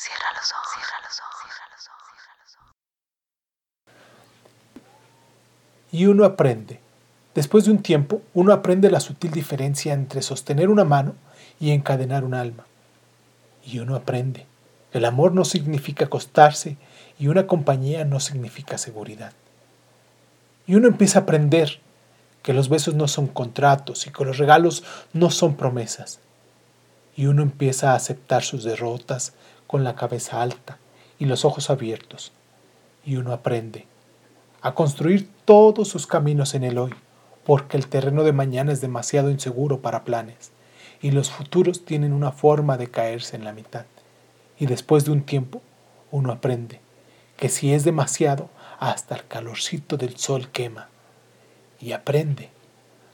Cierra los ojos, cierra los ojos, cierra los ojos, cierra los ojos. Y uno aprende. Después de un tiempo, uno aprende la sutil diferencia entre sostener una mano y encadenar un alma. Y uno aprende. El amor no significa acostarse y una compañía no significa seguridad. Y uno empieza a aprender que los besos no son contratos y que los regalos no son promesas. Y uno empieza a aceptar sus derrotas con la cabeza alta y los ojos abiertos. Y uno aprende a construir todos sus caminos en el hoy, porque el terreno de mañana es demasiado inseguro para planes, y los futuros tienen una forma de caerse en la mitad. Y después de un tiempo, uno aprende que si es demasiado, hasta el calorcito del sol quema. Y aprende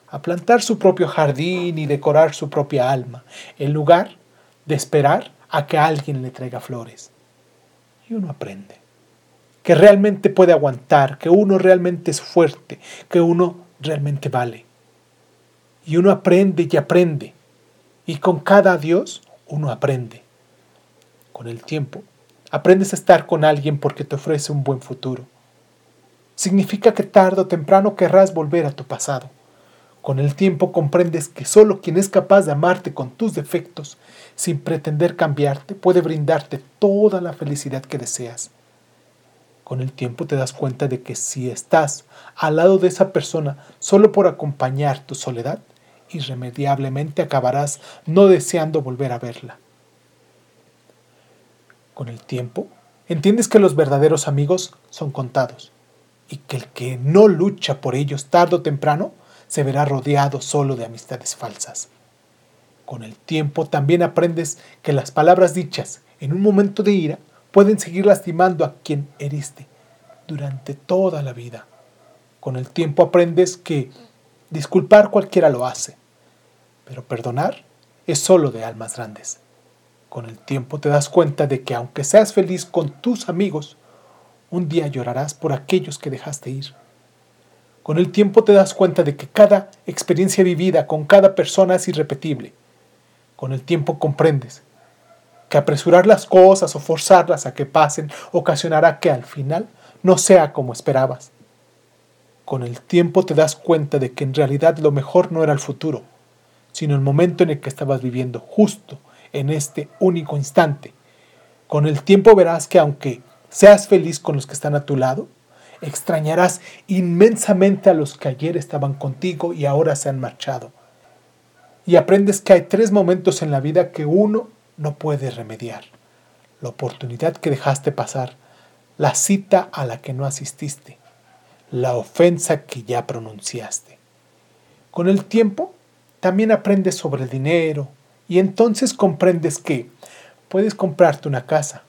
a plantar su propio jardín y decorar su propia alma, en lugar de esperar a que alguien le traiga flores. Y uno aprende que realmente puede aguantar, que uno realmente es fuerte, que uno realmente vale. Y uno aprende y aprende. Y con cada adiós uno aprende. Con el tiempo, aprendes a estar con alguien porque te ofrece un buen futuro. Significa que tarde o temprano querrás volver a tu pasado. Con el tiempo comprendes que solo quien es capaz de amarte con tus defectos, sin pretender cambiarte, puede brindarte toda la felicidad que deseas. Con el tiempo te das cuenta de que si estás al lado de esa persona solo por acompañar tu soledad, irremediablemente acabarás no deseando volver a verla. Con el tiempo, entiendes que los verdaderos amigos son contados y que el que no lucha por ellos tarde o temprano se verá rodeado solo de amistades falsas. Con el tiempo también aprendes que las palabras dichas en un momento de ira pueden seguir lastimando a quien heriste durante toda la vida. Con el tiempo aprendes que disculpar cualquiera lo hace, pero perdonar es solo de almas grandes. Con el tiempo te das cuenta de que aunque seas feliz con tus amigos, un día llorarás por aquellos que dejaste ir. Con el tiempo te das cuenta de que cada experiencia vivida con cada persona es irrepetible. Con el tiempo comprendes que apresurar las cosas o forzarlas a que pasen ocasionará que al final no sea como esperabas. Con el tiempo te das cuenta de que en realidad lo mejor no era el futuro, sino el momento en el que estabas viviendo, justo en este único instante. Con el tiempo verás que aunque seas feliz con los que están a tu lado, extrañarás inmensamente a los que ayer estaban contigo y ahora se han marchado. Y aprendes que hay tres momentos en la vida que uno no puede remediar. La oportunidad que dejaste pasar, la cita a la que no asististe, la ofensa que ya pronunciaste. Con el tiempo, también aprendes sobre el dinero y entonces comprendes que puedes comprarte una casa,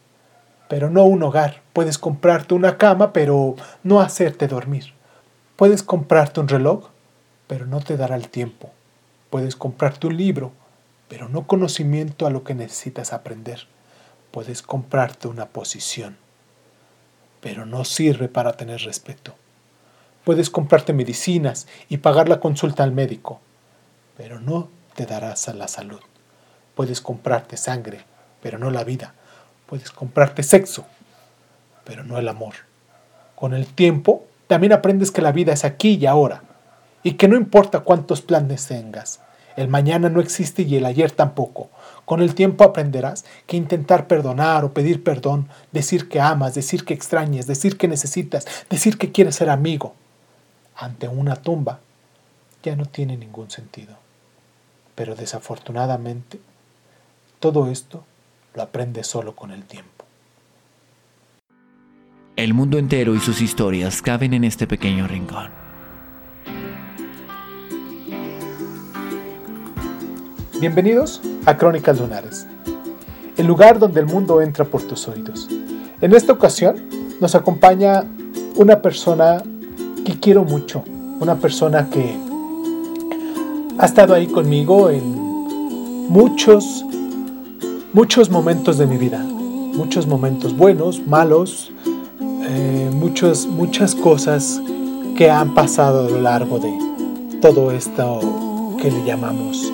pero no un hogar. Puedes comprarte una cama, pero no hacerte dormir. Puedes comprarte un reloj, pero no te dará el tiempo. Puedes comprarte un libro, pero no conocimiento a lo que necesitas aprender. Puedes comprarte una posición, pero no sirve para tener respeto. Puedes comprarte medicinas y pagar la consulta al médico, pero no te darás a la salud. Puedes comprarte sangre, pero no la vida Puedes comprarte sexo, pero no el amor. Con el tiempo, también aprendes que la vida es aquí y ahora, y que no importa cuántos planes tengas, el mañana no existe y el ayer tampoco. Con el tiempo aprenderás que intentar perdonar o pedir perdón, decir que amas, decir que extrañas, decir que necesitas, decir que quieres ser amigo, ante una tumba, ya no tiene ningún sentido. Pero desafortunadamente, todo esto lo aprende solo con el tiempo. El mundo entero y sus historias caben en este pequeño rincón. Bienvenidos a Crónicas Lunares, el lugar donde el mundo entra por tus oídos. En esta ocasión nos acompaña una persona que quiero mucho, una persona que ha estado ahí conmigo en muchos muchos momentos de mi vida, muchos momentos buenos, malos, eh, muchas, muchas cosas que han pasado a lo largo de todo esto que le llamamos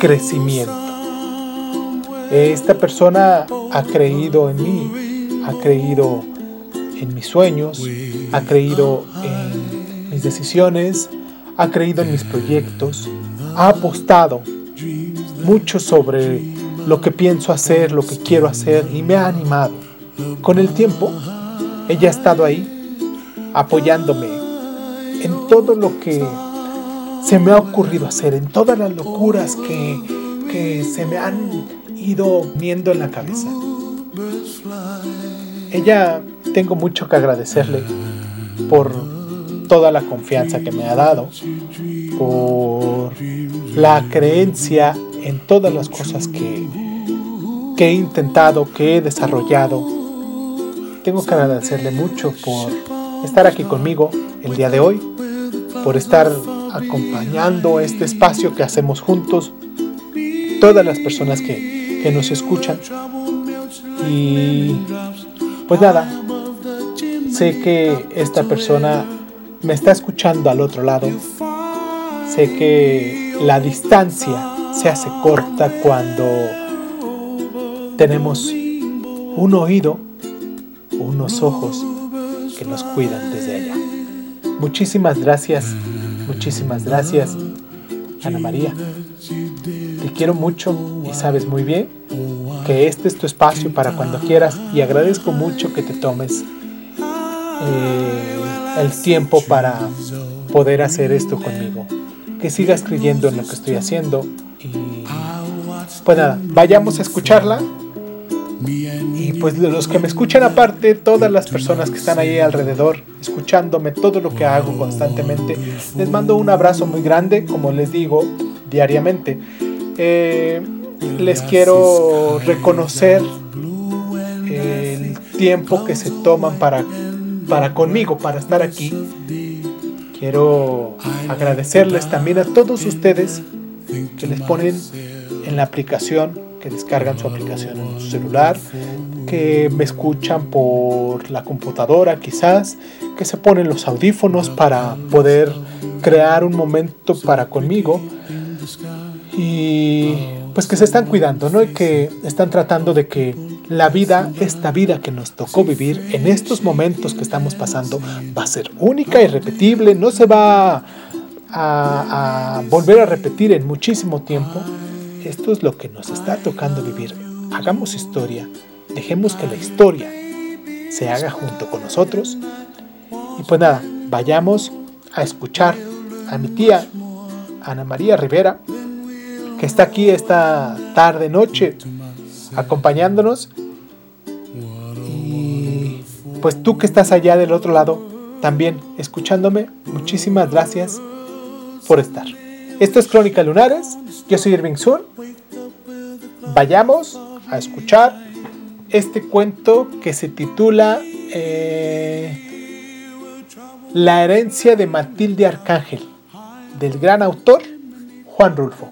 crecimiento. Esta persona ha creído en mí, ha creído en mis sueños, ha creído en mis decisiones, ha creído en mis proyectos, ha apostado mucho sobre lo que pienso hacer, lo que quiero hacer y me ha animado. Con el tiempo, ella ha estado ahí apoyándome en todo lo que se me ha ocurrido hacer, en todas las locuras que, que se me han ido viendo en la cabeza. Ella tengo mucho que agradecerle por toda la confianza que me ha dado, por la creencia en todas las cosas que, que he intentado, que he desarrollado. Tengo que agradecerle mucho por estar aquí conmigo el día de hoy, por estar acompañando este espacio que hacemos juntos, todas las personas que, que nos escuchan. Y pues nada, sé que esta persona me está escuchando al otro lado. Sé que la distancia se hace corta cuando tenemos un oído, unos ojos que nos cuidan desde allá. Muchísimas gracias, muchísimas gracias, Ana María. Te quiero mucho y sabes muy bien que este es tu espacio para cuando quieras y agradezco mucho que te tomes eh, el tiempo para poder hacer esto conmigo. Que sigas creyendo en lo que estoy haciendo y pues nada, vayamos a escucharla. Pues los que me escuchan aparte, todas las personas que están ahí alrededor, escuchándome todo lo que hago constantemente, les mando un abrazo muy grande, como les digo, diariamente. Eh, les quiero reconocer el tiempo que se toman para, para conmigo, para estar aquí. Quiero agradecerles también a todos ustedes que les ponen en la aplicación, que descargan su aplicación en su celular, que me escuchan por la computadora quizás, que se ponen los audífonos para poder crear un momento para conmigo y pues que se están cuidando, ¿no? Y que están tratando de que la vida, esta vida que nos tocó vivir en estos momentos que estamos pasando, va a ser única y repetible, no se va a, a volver a repetir en muchísimo tiempo. Esto es lo que nos está tocando vivir. Hagamos historia, dejemos que la historia se haga junto con nosotros. Y pues nada, vayamos a escuchar a mi tía Ana María Rivera que está aquí esta tarde, noche, acompañándonos. Y pues tú que estás allá del otro lado, también escuchándome, muchísimas gracias por estar. Esto es Crónica Lunares, yo soy Irving Sun. Vayamos a escuchar este cuento que se titula eh, La herencia de Matilde Arcángel, del gran autor Juan Rulfo.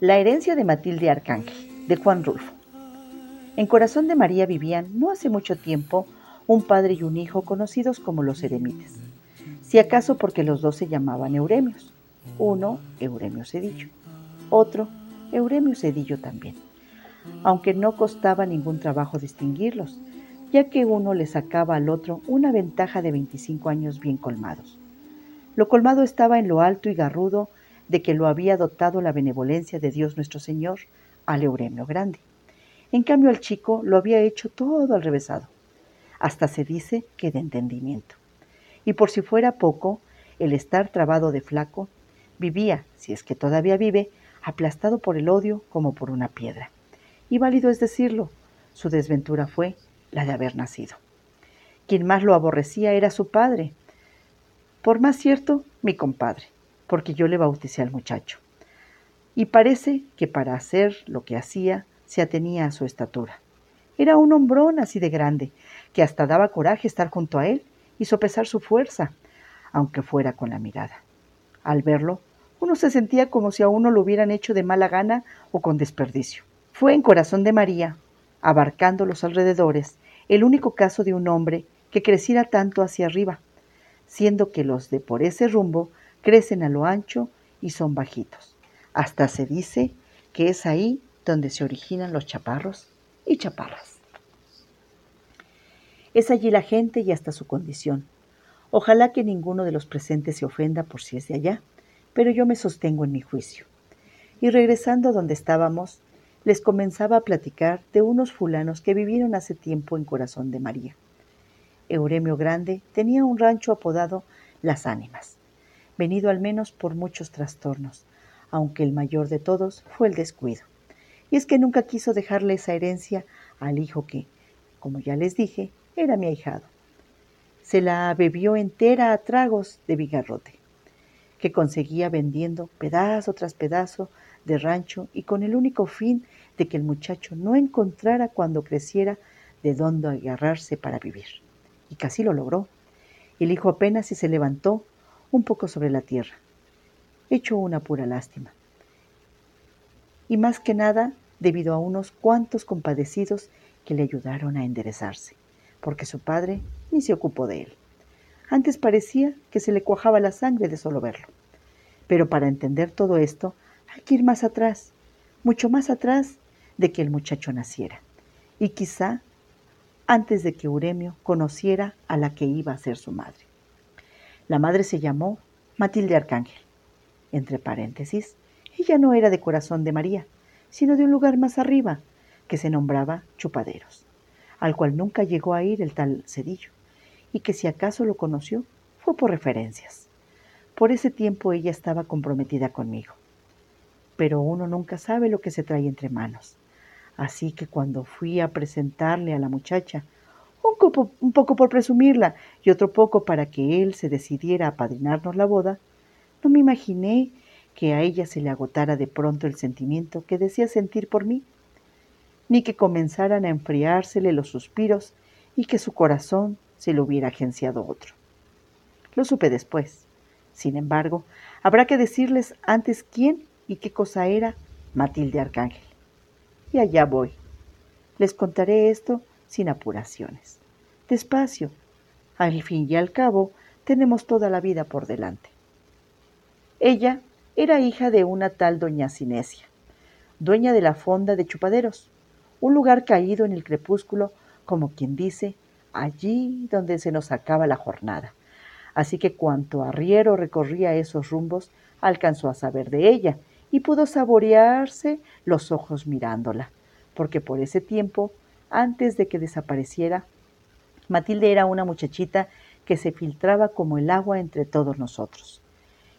La herencia de Matilde Arcángel, de Juan Rulfo. En Corazón de María vivían, no hace mucho tiempo, un padre y un hijo conocidos como los eremitas, si acaso porque los dos se llamaban Euremios. Uno, Euremio Cedillo, otro, Euremio Cedillo también, aunque no costaba ningún trabajo distinguirlos, ya que uno le sacaba al otro una ventaja de 25 años bien colmados. Lo colmado estaba en lo alto y garrudo de que lo había dotado la benevolencia de Dios nuestro Señor al Euremio Grande. En cambio el chico lo había hecho todo al revésado, hasta se dice que de entendimiento. Y por si fuera poco, el estar trabado de flaco, vivía, si es que todavía vive, aplastado por el odio como por una piedra. Y válido es decirlo, su desventura fue la de haber nacido. Quien más lo aborrecía era su padre, por más cierto, mi compadre porque yo le bauticé al muchacho. Y parece que para hacer lo que hacía se atenía a su estatura. Era un hombrón así de grande, que hasta daba coraje estar junto a él y sopesar su fuerza, aunque fuera con la mirada. Al verlo, uno se sentía como si a uno lo hubieran hecho de mala gana o con desperdicio. Fue en corazón de María, abarcando los alrededores, el único caso de un hombre que creciera tanto hacia arriba, siendo que los de por ese rumbo crecen a lo ancho y son bajitos. Hasta se dice que es ahí donde se originan los chaparros y chaparras. Es allí la gente y hasta su condición. Ojalá que ninguno de los presentes se ofenda por si es de allá, pero yo me sostengo en mi juicio. Y regresando a donde estábamos, les comenzaba a platicar de unos fulanos que vivieron hace tiempo en Corazón de María. Euremio Grande tenía un rancho apodado Las Ánimas, venido al menos por muchos trastornos, aunque el mayor de todos fue el descuido. Y es que nunca quiso dejarle esa herencia al hijo que, como ya les dije, era mi ahijado. Se la bebió entera a tragos de bigarrote, que conseguía vendiendo pedazo tras pedazo de rancho y con el único fin de que el muchacho no encontrara cuando creciera de dónde agarrarse para vivir. Y casi lo logró. El hijo apenas si se levantó un poco sobre la tierra, hecho una pura lástima. Y más que nada debido a unos cuantos compadecidos que le ayudaron a enderezarse, porque su padre ni se ocupó de él. Antes parecía que se le cuajaba la sangre de solo verlo. Pero para entender todo esto hay que ir más atrás, mucho más atrás de que el muchacho naciera, y quizá antes de que Euremio conociera a la que iba a ser su madre. La madre se llamó Matilde Arcángel. Entre paréntesis, ella no era de corazón de María, sino de un lugar más arriba, que se nombraba Chupaderos, al cual nunca llegó a ir el tal Cedillo, y que si acaso lo conoció fue por referencias. Por ese tiempo ella estaba comprometida conmigo. Pero uno nunca sabe lo que se trae entre manos. Así que cuando fui a presentarle a la muchacha, un, poco por presumirla y otro poco para que él se decidiera a padrinarnos la boda, no me imaginé que a ella se le agotara de pronto el sentimiento que decía sentir por mí, ni que comenzaran a enfriársele los suspiros y que su corazón se lo hubiera agenciado otro. Lo supe después. Sin embargo, habrá que decirles antes quién y qué cosa era Matilde Arcángel. Y allá voy. Les contaré esto sin apuraciones. Despacio. Al fin y al cabo, tenemos toda la vida por delante. Ella era hija de una tal doña Cinesia, dueña de la fonda de Chupaderos, un lugar caído en el crepúsculo, como quien dice, allí donde se nos acaba la jornada. Así que cuanto arriero recorría esos rumbos, alcanzó a saber de ella y pudo saborearse los ojos mirándola, porque por ese tiempo antes de que desapareciera, Matilde era una muchachita que se filtraba como el agua entre todos nosotros.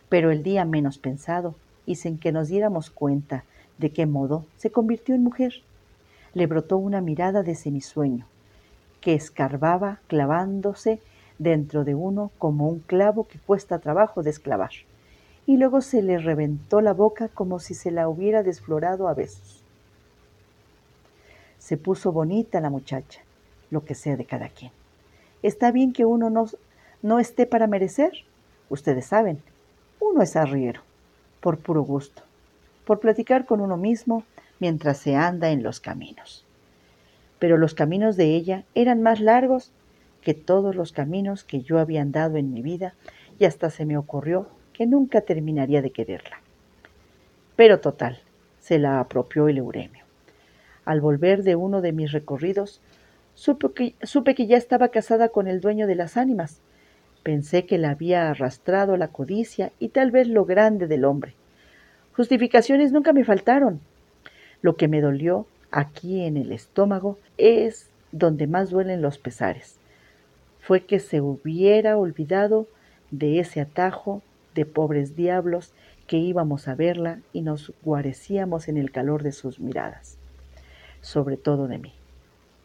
Pero el día menos pensado y sin que nos diéramos cuenta de qué modo se convirtió en mujer, le brotó una mirada de semisueño, que escarbaba clavándose dentro de uno como un clavo que cuesta trabajo desclavar, y luego se le reventó la boca como si se la hubiera desflorado a besos. Se puso bonita la muchacha, lo que sea de cada quien. Está bien que uno no, no esté para merecer. Ustedes saben, uno es arriero, por puro gusto, por platicar con uno mismo mientras se anda en los caminos. Pero los caminos de ella eran más largos que todos los caminos que yo había andado en mi vida y hasta se me ocurrió que nunca terminaría de quererla. Pero total, se la apropió el Euremio. Al volver de uno de mis recorridos, supe que, supe que ya estaba casada con el dueño de las ánimas. Pensé que la había arrastrado la codicia y tal vez lo grande del hombre. Justificaciones nunca me faltaron. Lo que me dolió aquí en el estómago es donde más duelen los pesares. Fue que se hubiera olvidado de ese atajo de pobres diablos que íbamos a verla y nos guarecíamos en el calor de sus miradas sobre todo de mí.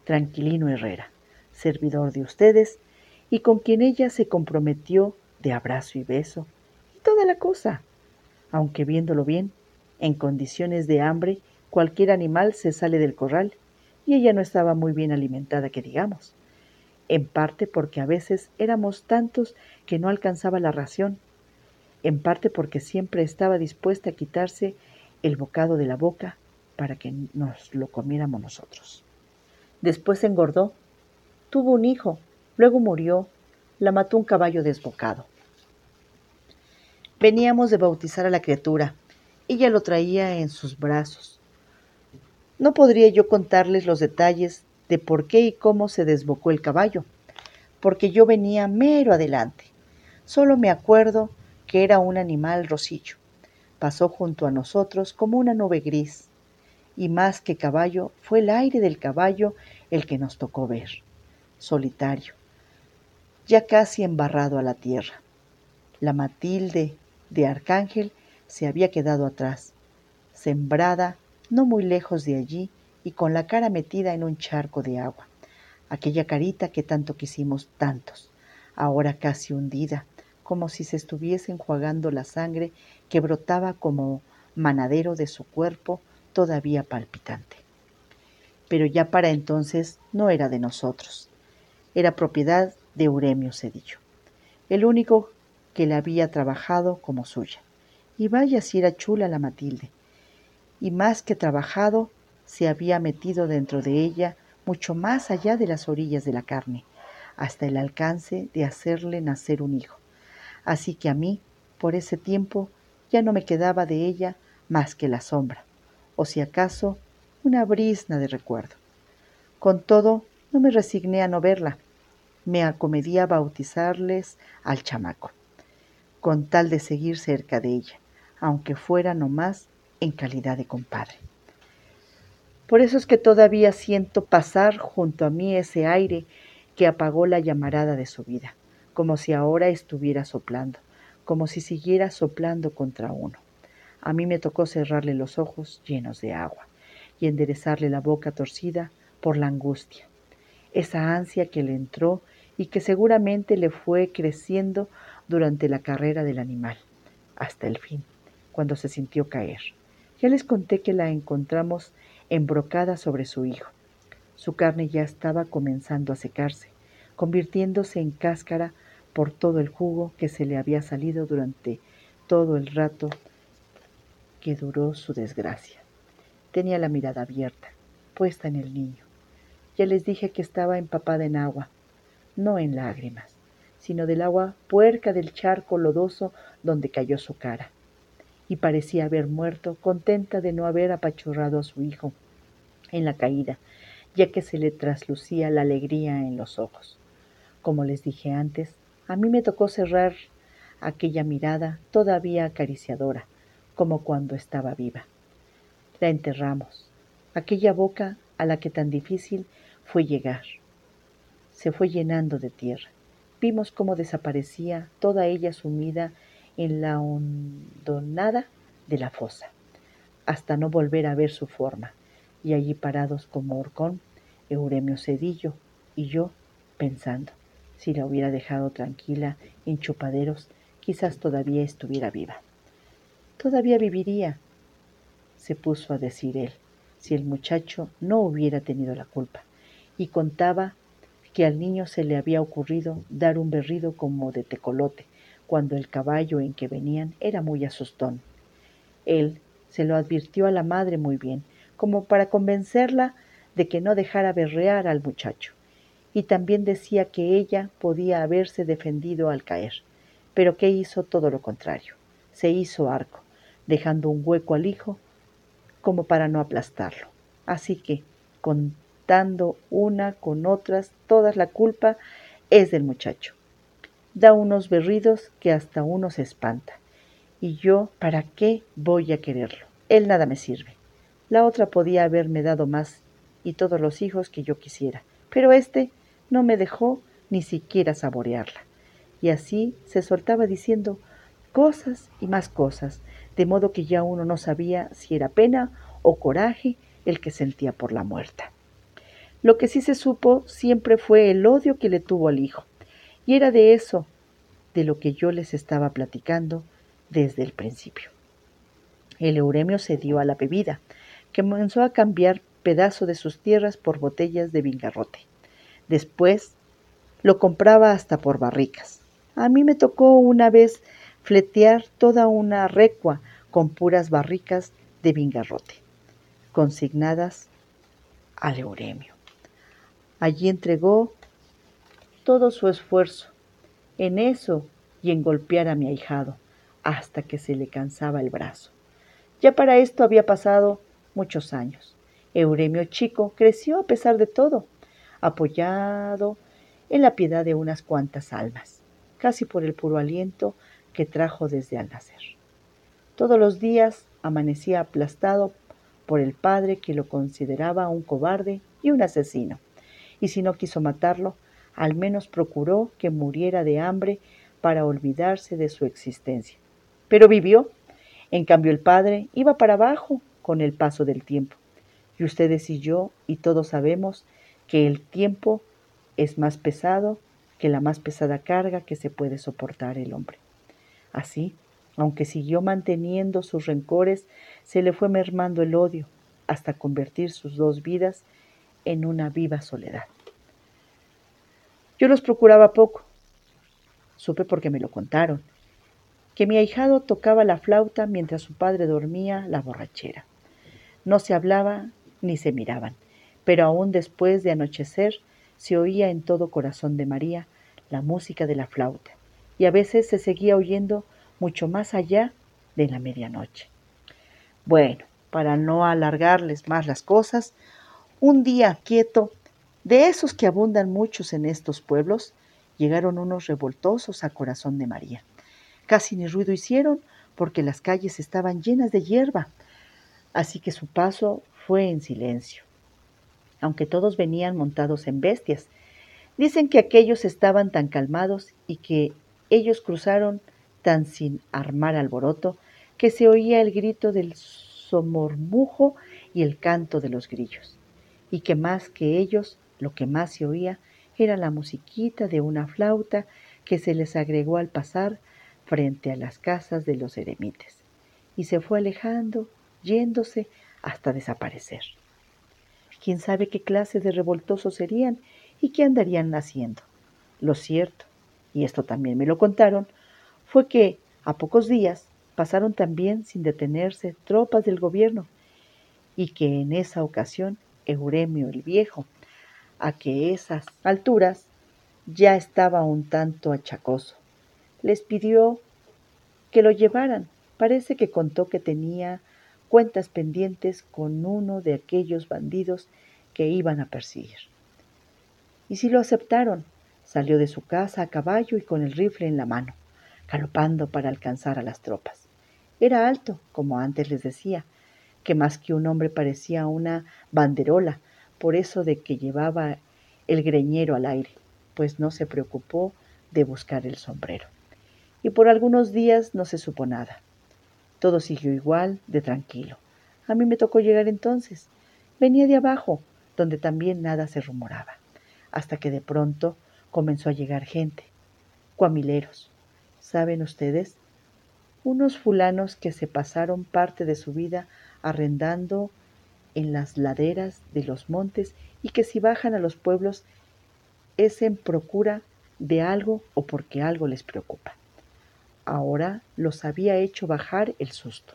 Tranquilino Herrera, servidor de ustedes, y con quien ella se comprometió de abrazo y beso, y toda la cosa. Aunque viéndolo bien, en condiciones de hambre, cualquier animal se sale del corral, y ella no estaba muy bien alimentada, que digamos, en parte porque a veces éramos tantos que no alcanzaba la ración, en parte porque siempre estaba dispuesta a quitarse el bocado de la boca para que nos lo comiéramos nosotros. Después engordó Tuvo un hijo, luego murió, la mató un caballo desbocado. Veníamos de bautizar a la criatura. Ella lo traía en sus brazos. No podría yo contarles los detalles de por qué y cómo se desbocó el caballo, porque yo venía mero adelante. Solo me acuerdo que era un animal rosillo. Pasó junto a nosotros como una nube gris, y más que caballo fue el aire del caballo el que nos tocó ver, solitario, ya casi embarrado a la tierra. La Matilde de Arcángel se había quedado atrás, sembrada no muy lejos de allí y con la cara metida en un charco de agua. Aquella carita que tanto quisimos tantos, ahora casi hundida, como si se estuviese enjuagando la sangre que brotaba como manadero de su cuerpo todavía palpitante. Pero ya para entonces no era de nosotros, era propiedad de Euremio Cedillo, el único que la había trabajado como suya. Y vaya si era chula la Matilde. Y más que trabajado, se había metido dentro de ella mucho más allá de las orillas de la carne, hasta el alcance de hacerle nacer un hijo. Así que a mí, por ese tiempo, ya no me quedaba de ella más que la sombra, o si acaso una brisna de recuerdo. Con todo, no me resigné a no verla. Me acomedí a bautizarles al chamaco, con tal de seguir cerca de ella, aunque fuera nomás en calidad de compadre. Por eso es que todavía siento pasar junto a mí ese aire que apagó la llamarada de su vida, como si ahora estuviera soplando, como si siguiera soplando contra uno. A mí me tocó cerrarle los ojos llenos de agua y enderezarle la boca torcida por la angustia, esa ansia que le entró y que seguramente le fue creciendo durante la carrera del animal, hasta el fin, cuando se sintió caer. Ya les conté que la encontramos embrocada sobre su hijo. Su carne ya estaba comenzando a secarse, convirtiéndose en cáscara por todo el jugo que se le había salido durante todo el rato que duró su desgracia. Tenía la mirada abierta, puesta en el niño. Ya les dije que estaba empapada en agua, no en lágrimas, sino del agua puerca del charco lodoso donde cayó su cara y parecía haber muerto, contenta de no haber apachurrado a su hijo en la caída, ya que se le traslucía la alegría en los ojos. Como les dije antes, a mí me tocó cerrar aquella mirada todavía acariciadora, como cuando estaba viva. La enterramos, aquella boca a la que tan difícil fue llegar. Se fue llenando de tierra. Vimos cómo desaparecía toda ella sumida en la hondonada de la fosa, hasta no volver a ver su forma, y allí parados como horcón, Euremio Cedillo y yo pensando, si la hubiera dejado tranquila en chupaderos, quizás todavía estuviera viva. Todavía viviría, se puso a decir él, si el muchacho no hubiera tenido la culpa, y contaba que al niño se le había ocurrido dar un berrido como de tecolote, cuando el caballo en que venían era muy asustón. Él se lo advirtió a la madre muy bien, como para convencerla de que no dejara berrear al muchacho, y también decía que ella podía haberse defendido al caer, pero que hizo todo lo contrario, se hizo arco, dejando un hueco al hijo como para no aplastarlo. Así que, una con otras, toda la culpa es del muchacho da unos berridos que hasta uno se espanta. Y yo, ¿para qué voy a quererlo? Él nada me sirve. La otra podía haberme dado más y todos los hijos que yo quisiera, pero este no me dejó ni siquiera saborearla. Y así se soltaba diciendo cosas y más cosas, de modo que ya uno no sabía si era pena o coraje el que sentía por la muerta. Lo que sí se supo siempre fue el odio que le tuvo al hijo, y era de eso de lo que yo les estaba platicando desde el principio. El Euremio se dio a la bebida, que comenzó a cambiar pedazos de sus tierras por botellas de vingarrote. Después lo compraba hasta por barricas. A mí me tocó una vez fletear toda una recua con puras barricas de vingarrote, consignadas al Euremio. Allí entregó todo su esfuerzo en eso y en golpear a mi ahijado hasta que se le cansaba el brazo. Ya para esto había pasado muchos años. Euremio chico creció a pesar de todo, apoyado en la piedad de unas cuantas almas, casi por el puro aliento que trajo desde al nacer. Todos los días amanecía aplastado por el padre que lo consideraba un cobarde y un asesino, y si no quiso matarlo, al menos procuró que muriera de hambre para olvidarse de su existencia. Pero vivió. En cambio el padre iba para abajo con el paso del tiempo. Y ustedes y yo y todos sabemos que el tiempo es más pesado que la más pesada carga que se puede soportar el hombre. Así, aunque siguió manteniendo sus rencores, se le fue mermando el odio hasta convertir sus dos vidas en una viva soledad. Yo los procuraba poco. Supe porque me lo contaron, que mi ahijado tocaba la flauta mientras su padre dormía la borrachera. No se hablaba ni se miraban, pero aún después de anochecer se oía en todo corazón de María la música de la flauta, y a veces se seguía oyendo mucho más allá de la medianoche. Bueno, para no alargarles más las cosas, un día quieto, de esos que abundan muchos en estos pueblos, llegaron unos revoltosos a corazón de María. Casi ni ruido hicieron porque las calles estaban llenas de hierba, así que su paso fue en silencio. Aunque todos venían montados en bestias, dicen que aquellos estaban tan calmados y que ellos cruzaron tan sin armar alboroto que se oía el grito del somormujo y el canto de los grillos, y que más que ellos lo que más se oía era la musiquita de una flauta que se les agregó al pasar frente a las casas de los eremites, y se fue alejando, yéndose hasta desaparecer. Quién sabe qué clase de revoltosos serían y qué andarían haciendo. Lo cierto, y esto también me lo contaron, fue que a pocos días pasaron también sin detenerse tropas del gobierno y que en esa ocasión Euremio el Viejo, a que esas alturas ya estaba un tanto achacoso, les pidió que lo llevaran. Parece que contó que tenía cuentas pendientes con uno de aquellos bandidos que iban a perseguir. Y si lo aceptaron, salió de su casa a caballo y con el rifle en la mano galopando para alcanzar a las tropas. Era alto, como antes les decía, que más que un hombre parecía una banderola, por eso de que llevaba el greñero al aire, pues no se preocupó de buscar el sombrero. Y por algunos días no se supo nada. Todo siguió igual, de tranquilo. A mí me tocó llegar entonces. Venía de abajo, donde también nada se rumoraba, hasta que de pronto comenzó a llegar gente, cuamileros, ¿Saben ustedes? Unos fulanos que se pasaron parte de su vida arrendando en las laderas de los montes y que si bajan a los pueblos es en procura de algo o porque algo les preocupa. Ahora los había hecho bajar el susto.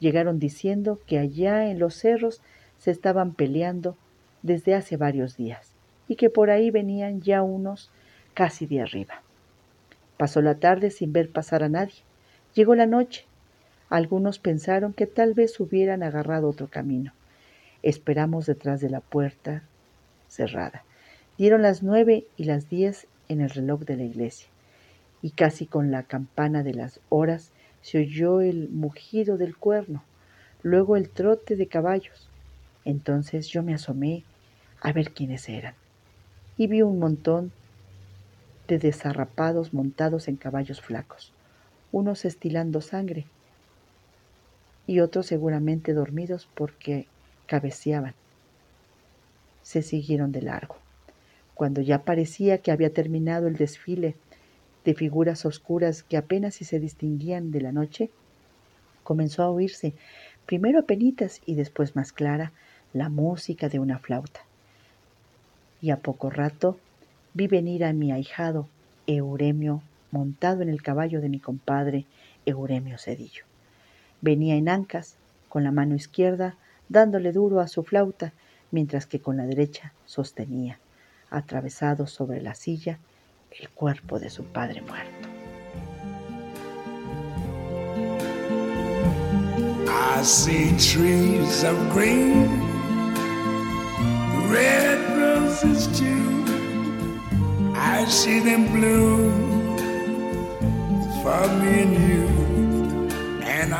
Llegaron diciendo que allá en los cerros se estaban peleando desde hace varios días y que por ahí venían ya unos casi de arriba. Pasó la tarde sin ver pasar a nadie. Llegó la noche. Algunos pensaron que tal vez hubieran agarrado otro camino. Esperamos detrás de la puerta cerrada. Dieron las nueve y las diez en el reloj de la iglesia, y casi con la campana de las horas se oyó el mugido del cuerno, luego el trote de caballos. Entonces yo me asomé a ver quiénes eran, y vi un montón de desarrapados montados en caballos flacos, unos estilando sangre y otros seguramente dormidos porque cabeceaban. Se siguieron de largo. Cuando ya parecía que había terminado el desfile de figuras oscuras que apenas si se distinguían de la noche, comenzó a oírse, primero a penitas y después más clara, la música de una flauta. Y a poco rato vi venir a mi ahijado Euremio montado en el caballo de mi compadre Euremio Cedillo. Venía en ancas, con la mano izquierda dándole duro a su flauta, mientras que con la derecha sostenía, atravesado sobre la silla, el cuerpo de su padre muerto. I see trees of green, red roses too. I see them bloom for me and you.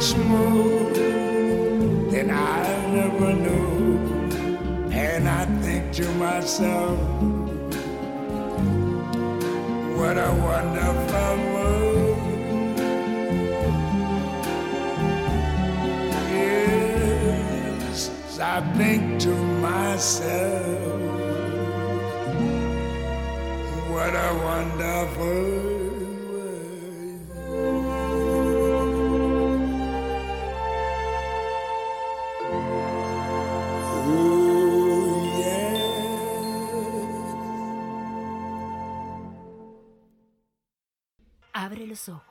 much more than I never knew. And I think to myself, what a wonderful world. Yes, I think to myself, what a wonderful los ojos.